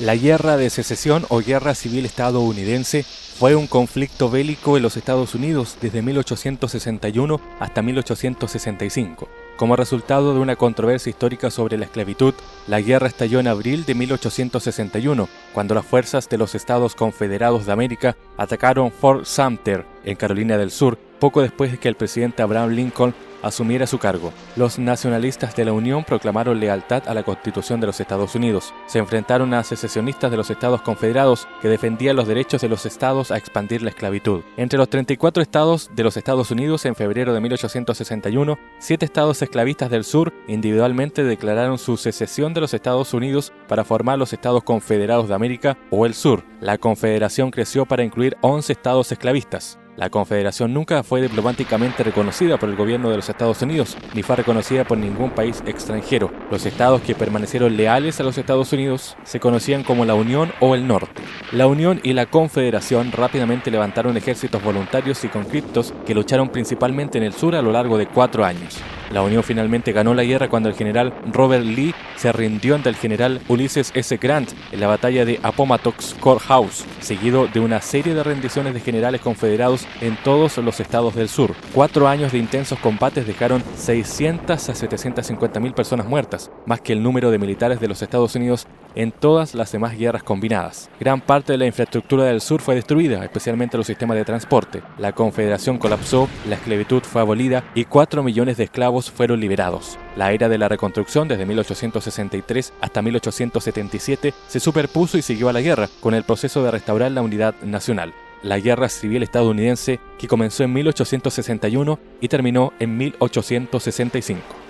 La Guerra de Secesión o Guerra Civil Estadounidense fue un conflicto bélico en los Estados Unidos desde 1861 hasta 1865. Como resultado de una controversia histórica sobre la esclavitud, la guerra estalló en abril de 1861, cuando las fuerzas de los Estados Confederados de América atacaron Fort Sumter, en Carolina del Sur, poco después de que el presidente Abraham Lincoln asumiera su cargo. Los nacionalistas de la Unión proclamaron lealtad a la Constitución de los Estados Unidos. Se enfrentaron a secesionistas de los Estados Confederados que defendían los derechos de los estados a expandir la esclavitud. Entre los 34 estados de los Estados Unidos en febrero de 1861, siete estados esclavistas del sur individualmente declararon su secesión de los Estados Unidos para formar los Estados Confederados de América o el Sur. La confederación creció para incluir 11 estados esclavistas. La Confederación nunca fue diplomáticamente reconocida por el gobierno de los Estados Unidos, ni fue reconocida por ningún país extranjero. Los estados que permanecieron leales a los Estados Unidos se conocían como la Unión o el Norte. La Unión y la Confederación rápidamente levantaron ejércitos voluntarios y conscriptos que lucharon principalmente en el sur a lo largo de cuatro años. La Unión finalmente ganó la guerra cuando el general Robert Lee se rindió ante el general Ulysses S. Grant en la batalla de Appomattox Courthouse, seguido de una serie de rendiciones de generales confederados en todos los estados del sur. Cuatro años de intensos combates dejaron 600 a 750 mil personas muertas, más que el número de militares de los Estados Unidos en todas las demás guerras combinadas. Gran parte de la infraestructura del sur fue destruida, especialmente los sistemas de transporte. La Confederación colapsó, la esclavitud fue abolida y 4 millones de fueron liberados. La era de la reconstrucción desde 1863 hasta 1877 se superpuso y siguió a la guerra con el proceso de restaurar la unidad nacional. La guerra civil estadounidense que comenzó en 1861 y terminó en 1865.